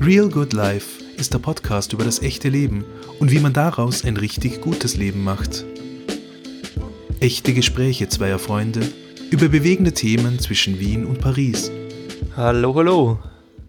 Real Good Life ist der Podcast über das echte Leben und wie man daraus ein richtig gutes Leben macht. Echte Gespräche zweier Freunde über bewegende Themen zwischen Wien und Paris. Hallo, hallo.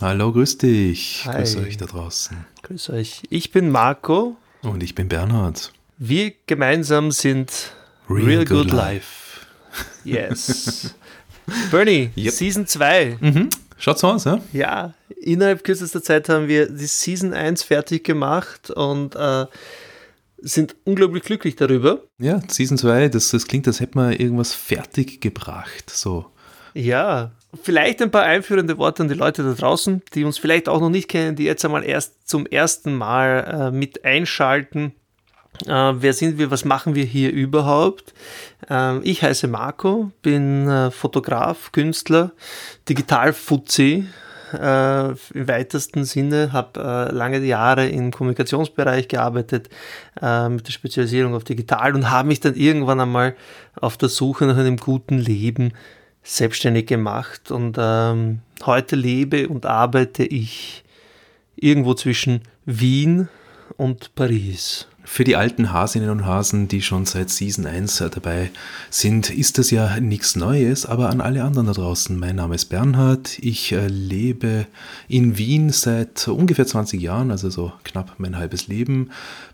Hallo, grüß dich. Hi. Grüß euch da draußen. Grüß euch. Ich bin Marco. Und ich bin Bernhard. Wir gemeinsam sind Real, Good, Life. Yes. Bernie, Yep. Season 2. Mhm. Schaut's so aus, ja? Ja, innerhalb kürzester Zeit haben wir die Season 1 fertig gemacht und äh, sind unglaublich glücklich darüber. Ja, Season 2, das, das klingt, als hätte man irgendwas fertig gebracht. So. Ja, vielleicht ein paar einführende Worte an die Leute da draußen, die uns vielleicht auch noch nicht kennen, die jetzt einmal erst zum ersten Mal äh, mit einschalten. Äh, wer sind wir, was machen wir hier überhaupt? Ähm, ich heiße Marco, bin äh, Fotograf, Künstler, Digital-Fuzzi äh, im weitesten Sinne, habe äh, lange Jahre im Kommunikationsbereich gearbeitet äh, mit der Spezialisierung auf Digital und habe mich dann irgendwann einmal auf der Suche nach einem guten Leben selbstständig gemacht und ähm, heute lebe und arbeite ich irgendwo zwischen Wien und Paris. Für die alten Hasinnen und Hasen, die schon seit Season 1 dabei sind, ist das ja nichts Neues, aber an alle anderen da draußen. Mein Name ist Bernhard, ich äh, lebe in Wien seit ungefähr 20 Jahren, also so knapp mein halbes Leben.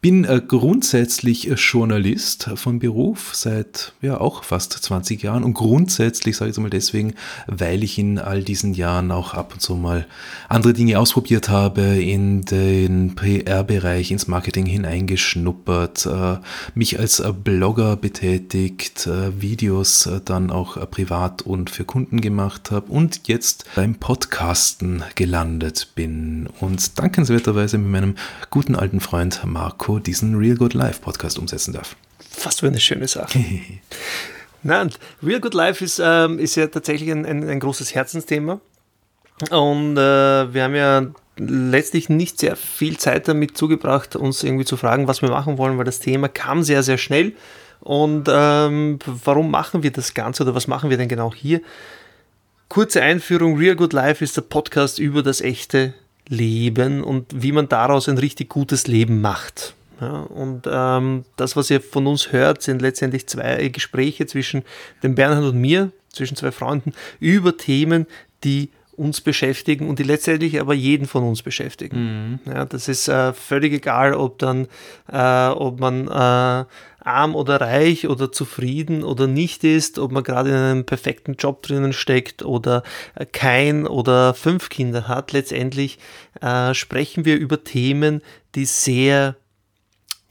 Bin äh, grundsätzlich äh, Journalist von Beruf seit ja auch fast 20 Jahren und grundsätzlich sage ich es mal deswegen, weil ich in all diesen Jahren auch ab und zu mal andere Dinge ausprobiert habe, in den PR-Bereich, ins Marketing hineingeschnuppert, äh, mich als äh, Blogger betätigt, äh, Videos dann auch privat und für Kunden gemacht habe und jetzt beim Podcasten gelandet bin und dankenswerterweise mit meinem guten alten Freund Marco diesen Real Good Life Podcast umsetzen darf. Fast für eine schöne Sache. Nein, Real Good Life ist, ähm, ist ja tatsächlich ein, ein, ein großes Herzensthema. Und äh, wir haben ja letztlich nicht sehr viel Zeit damit zugebracht, uns irgendwie zu fragen, was wir machen wollen, weil das Thema kam sehr, sehr schnell. Und ähm, warum machen wir das Ganze oder was machen wir denn genau hier? Kurze Einführung, Real Good Life ist der Podcast über das echte Leben und wie man daraus ein richtig gutes Leben macht. Ja, und ähm, das, was ihr von uns hört, sind letztendlich zwei Gespräche zwischen dem Bernhard und mir, zwischen zwei Freunden, über Themen, die uns beschäftigen und die letztendlich aber jeden von uns beschäftigen. Ja, das ist äh, völlig egal, ob dann, äh, ob man äh, arm oder reich oder zufrieden oder nicht ist, ob man gerade in einem perfekten Job drinnen steckt oder äh, kein oder fünf Kinder hat. Letztendlich äh, sprechen wir über Themen, die sehr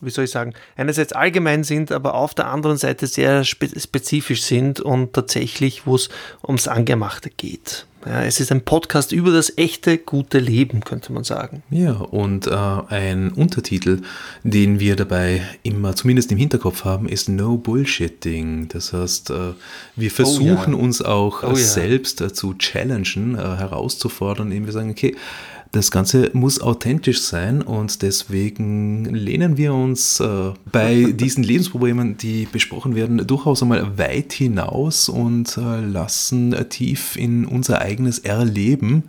wie soll ich sagen, einerseits allgemein sind, aber auf der anderen Seite sehr spe spezifisch sind und tatsächlich, wo es ums Angemachte geht. Ja, es ist ein Podcast über das echte, gute Leben, könnte man sagen. Ja, und äh, ein Untertitel, den wir dabei immer zumindest im Hinterkopf haben, ist No Bullshitting. Das heißt, äh, wir versuchen ja. uns auch Oh ja. selbst äh, zu challengen, äh, herauszufordern, indem wir sagen, okay, das Ganze muss authentisch sein und deswegen lehnen wir uns äh, bei diesen Lebensproblemen, die besprochen werden, durchaus einmal weit hinaus und äh, lassen tief in unser eigenes Erleben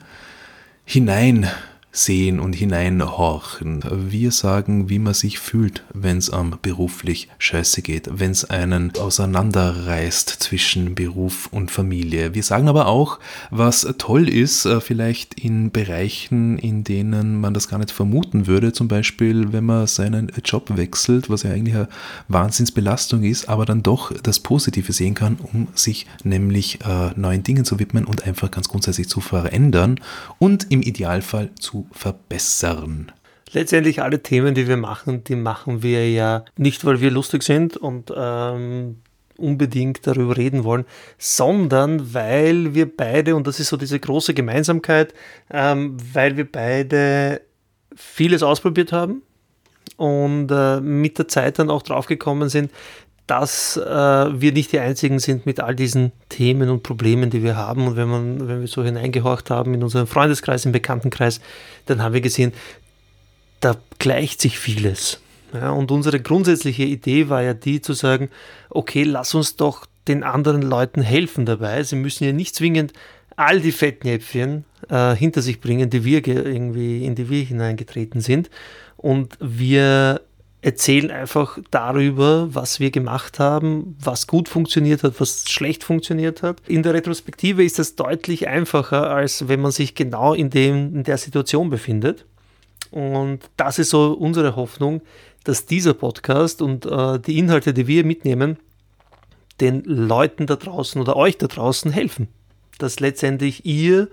hineinsehen und hineinhorchen. Wir sagen, wie man sich fühlt, wenn es am beruflich scheiße geht, wenn es einen auseinanderreißt zwischen Beruf und Familie. Wir sagen aber auch, was toll ist, äh, vielleicht in Bereichen, in denen man das gar nicht vermuten würde, zum Beispiel, wenn man seinen Job wechselt, was ja eigentlich eine Wahnsinnsbelastung ist, aber dann doch das Positive sehen kann, um sich nämlich äh, neuen Dingen zu widmen und einfach ganz grundsätzlich zu verändern und im Idealfall zu verbessern. Letztendlich alle Themen, die wir machen, die machen wir ja nicht, weil wir lustig sind und ähm, unbedingt darüber reden wollen, sondern weil wir beide, und das ist so diese große Gemeinsamkeit, ähm, weil wir beide vieles ausprobiert haben und äh, mit der Zeit dann auch draufgekommen sind, dass äh, wir nicht die Einzigen sind mit all diesen Themen und Problemen, die wir haben. Und wenn, man, wenn wir so hineingehorcht haben in unseren Freundeskreis, im Bekanntenkreis, dann haben wir gesehen, da gleicht sich vieles. Ja, und unsere grundsätzliche Idee war ja die zu sagen, okay, lass uns doch den anderen Leuten helfen dabei. Sie müssen ja nicht zwingend all die Fettnäpfchen äh, hinter sich bringen, die wir irgendwie, in die wir hineingetreten sind. Und wir erzählen einfach darüber, was wir gemacht haben, was gut funktioniert hat, was schlecht funktioniert hat. In der Retrospektive ist das deutlich einfacher, als wenn man sich genau in, dem, in der Situation befindet. Und das ist so unsere Hoffnung, dass dieser Podcast und äh, die Inhalte, die wir mitnehmen, den Leuten da draußen oder euch da draußen helfen. Dass letztendlich ihr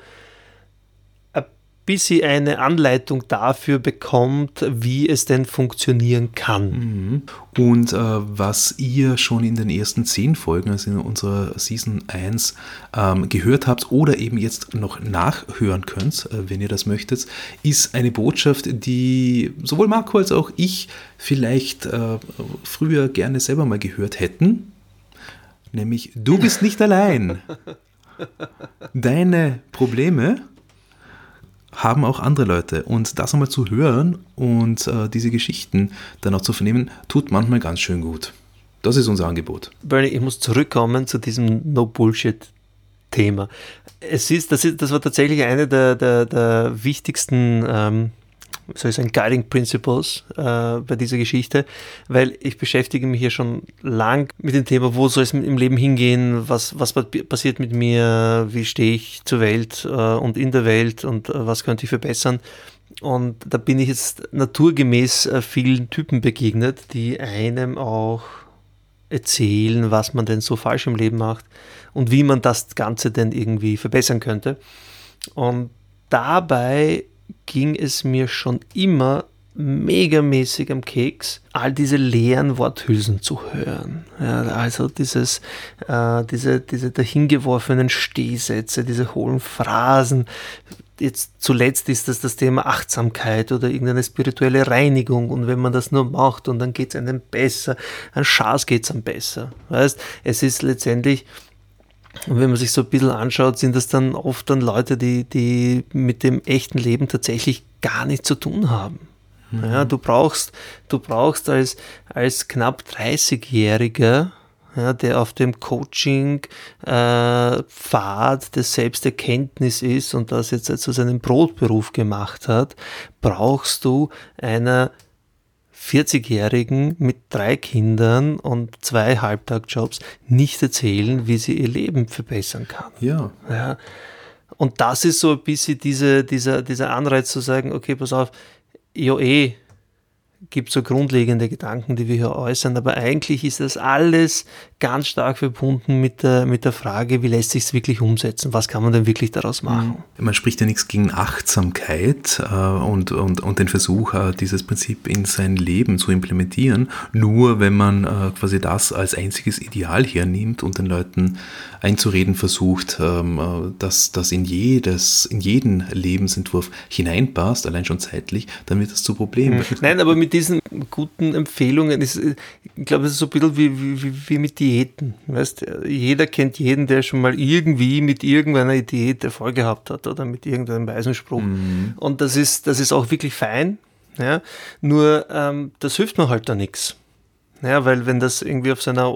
bis sie eine Anleitung dafür bekommt, wie es denn funktionieren kann. Mhm. Und äh, was ihr schon in den ersten zehn Folgen, also in unserer Season 1, ähm, gehört habt oder eben jetzt noch nachhören könnt, äh, wenn ihr das möchtet, ist eine Botschaft, die sowohl Marco als auch ich vielleicht äh, früher gerne selber mal gehört hätten. Nämlich, du bist nicht allein. Deine Probleme haben auch andere Leute. Und das einmal zu hören und äh, diese Geschichten dann auch zu vernehmen, tut manchmal ganz schön gut. Das ist unser Angebot. Bernie, ich muss zurückkommen zu diesem No-Bullshit-Thema. Es ist, das, ist, das war tatsächlich eine der, der, der wichtigsten ähm, soll ich sagen, Guiding Principles äh, bei dieser Geschichte, weil ich beschäftige mich hier schon lang mit dem Thema, wo soll es im Leben hingehen, was, was passiert mit mir, wie stehe ich zur Welt äh, und in der Welt und äh, was könnte ich verbessern. Und da bin ich jetzt naturgemäß äh, vielen Typen begegnet, die einem auch erzählen, was man denn so falsch im Leben macht und wie man das Ganze denn irgendwie verbessern könnte. Und dabei ging es mir schon immer megamäßig am Keks, all diese leeren Worthülsen zu hören. Ja, also dieses, äh, diese, diese dahingeworfenen Stehsätze, diese hohlen Phrasen. Jetzt zuletzt ist das das Thema Achtsamkeit oder irgendeine spirituelle Reinigung und wenn man das nur macht und dann geht es einem besser, an Schaß geht es einem besser. Weißt, es ist letztendlich und wenn man sich so ein bisschen anschaut, sind das dann oft dann Leute, die, die mit dem echten Leben tatsächlich gar nichts zu tun haben. Mhm. Ja, du brauchst, du brauchst als, als knapp 30-Jähriger, ja, der auf dem Coaching-Pfad äh, des Selbsterkenntnis ist und das jetzt zu seinem Brotberuf gemacht hat, brauchst du einer 40-Jährigen mit drei Kindern und zwei Halbtagjobs nicht erzählen, wie sie ihr Leben verbessern kann. Ja. ja. Und das ist so ein bisschen diese, dieser, dieser Anreiz zu sagen, okay, pass auf, ja eh, gibt so grundlegende Gedanken, die wir hier äußern, aber eigentlich ist das alles ganz stark verbunden mit der, mit der Frage, wie lässt sich es wirklich umsetzen, was kann man denn wirklich daraus machen. Mhm. Man spricht ja nichts gegen Achtsamkeit äh, und, und, und den Versuch, äh, dieses Prinzip in sein Leben zu implementieren, nur wenn man äh, quasi das als einziges Ideal hernimmt und den Leuten einzureden versucht, ähm, äh, dass das in, jedes, in jeden Lebensentwurf hineinpasst, allein schon zeitlich, dann wird das zu Problemen. Nein, aber mit diesen guten Empfehlungen ist, ich glaube, es ist so ein bisschen wie, wie, wie mit Diäten. Weißt, jeder kennt jeden, der schon mal irgendwie mit irgendeiner Diät Erfolg gehabt hat oder mit irgendeinem Weisenspruch. Mhm. Und das ist, das ist auch wirklich fein. Ja? Nur ähm, das hilft mir halt da nichts. Ja, weil wenn das irgendwie auf seiner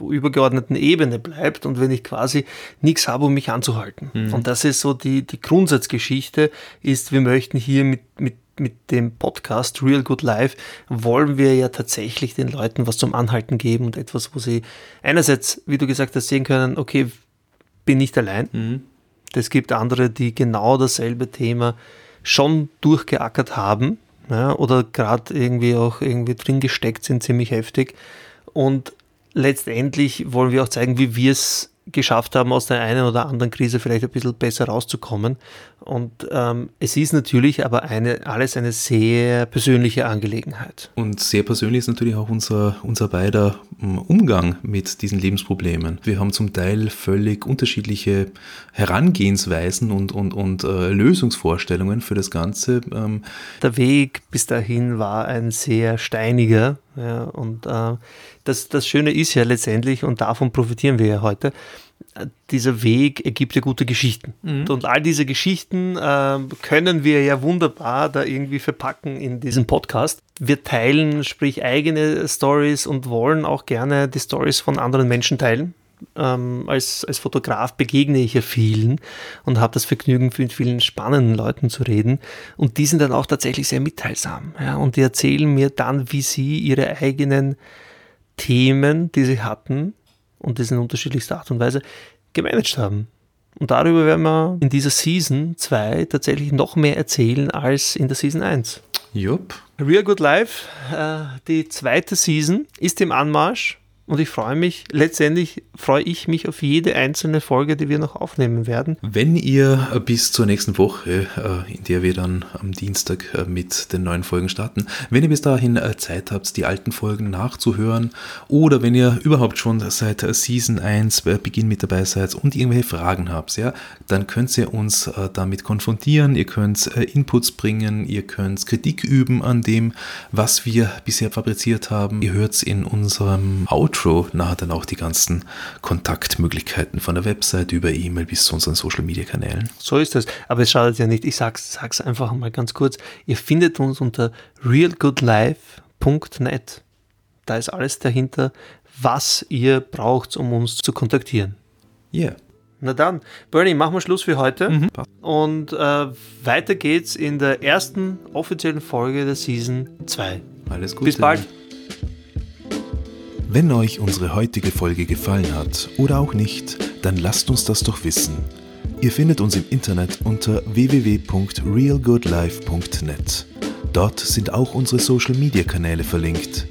übergeordneten Ebene bleibt und wenn ich quasi nichts habe, um mich anzuhalten. Mhm. Und das ist so die, die Grundsatzgeschichte, ist, wir möchten hier mit, mit mit dem Podcast Real Good Life wollen wir ja tatsächlich den Leuten was zum Anhalten geben und etwas, wo sie einerseits, wie du gesagt hast, sehen können, okay, bin nicht allein. Mhm. Es gibt andere, die genau dasselbe Thema schon durchgeackert haben ja, oder gerade irgendwie auch irgendwie drin gesteckt sind, ziemlich heftig. Und letztendlich wollen wir auch zeigen, wie wir es geschafft haben, aus der einen oder anderen Krise vielleicht ein bisschen besser rauszukommen. Und ähm, es ist natürlich aber eine, alles eine sehr persönliche Angelegenheit. Und sehr persönlich ist natürlich auch unser, unser beider hm, Umgang mit diesen Lebensproblemen. Wir haben zum Teil völlig unterschiedliche Herangehensweisen und, und, und äh, Lösungsvorstellungen für das Ganze. Ähm. Der Weg bis dahin war ein sehr steiniger. Ja, und äh, das, das Schöne ist ja letztendlich, und davon profitieren wir ja heute, dieser Weg ergibt ja gute Geschichten. Mhm. Und all diese Geschichten äh, können wir ja wunderbar da irgendwie verpacken in diesem Podcast. Wir teilen, sprich, eigene Stories und wollen auch gerne die Stories von anderen Menschen teilen. ähm, als, als Fotograf begegne ich ja vielen und habe das Vergnügen, mit vielen spannenden Leuten zu reden. Und die sind dann auch tatsächlich sehr mitteilsam. Ja? Und die erzählen mir dann, wie sie ihre eigenen Themen, die sie hatten, und das in unterschiedlichster Art und Weise, gemanagt haben. Und darüber werden wir in dieser Season 2 tatsächlich noch mehr erzählen als in der Season 1. Jupp. Real Good Life, äh, die zweite Season, ist im Anmarsch und ich freue mich, letztendlich freue ich mich auf jede einzelne Folge, die wir noch aufnehmen werden. Wenn ihr bis zur nächsten Woche, äh, in der wir dann am Dienstag äh, mit den neuen Folgen starten, wenn ihr bis dahin äh, Zeit habt, die alten Folgen nachzuhören oder wenn ihr überhaupt schon seit Season 1 Beginn mit dabei seid und irgendwelche Fragen habt, ja, dann könnt ihr uns damit konfrontieren, ihr könnt Inputs bringen, ihr könnt Kritik üben an dem, was wir bisher fabriziert haben. Ihr hört es in unserem Outro Outro nachher dann auch die ganzen Kontaktmöglichkeiten von der Website über E-Mail bis zu unseren Social Media Kanälen. So ist es. Aber es schadet ja nicht. Ich sag's, sag's einfach mal ganz kurz. Ihr findet uns unter realgoodlife.net. Da ist alles dahinter, was ihr braucht, um uns zu kontaktieren. Yeah. Na dann, Bernie, machen wir Schluss für heute. Mhm. Und äh, weiter geht's in der ersten offiziellen Folge der Season 2. Alles Gute. Bis bald. Wenn euch unsere heutige Folge gefallen hat oder auch nicht, dann lasst uns das doch wissen. Ihr findet uns im Internet unter www.realgoodlife.net. Dort sind auch unsere Social-Media-Kanäle verlinkt.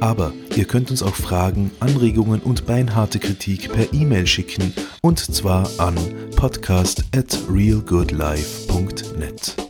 Aber ihr könnt uns auch Fragen, Anregungen und beinharte Kritik per E-Mail schicken und zwar an podcast at realgoodlife.net.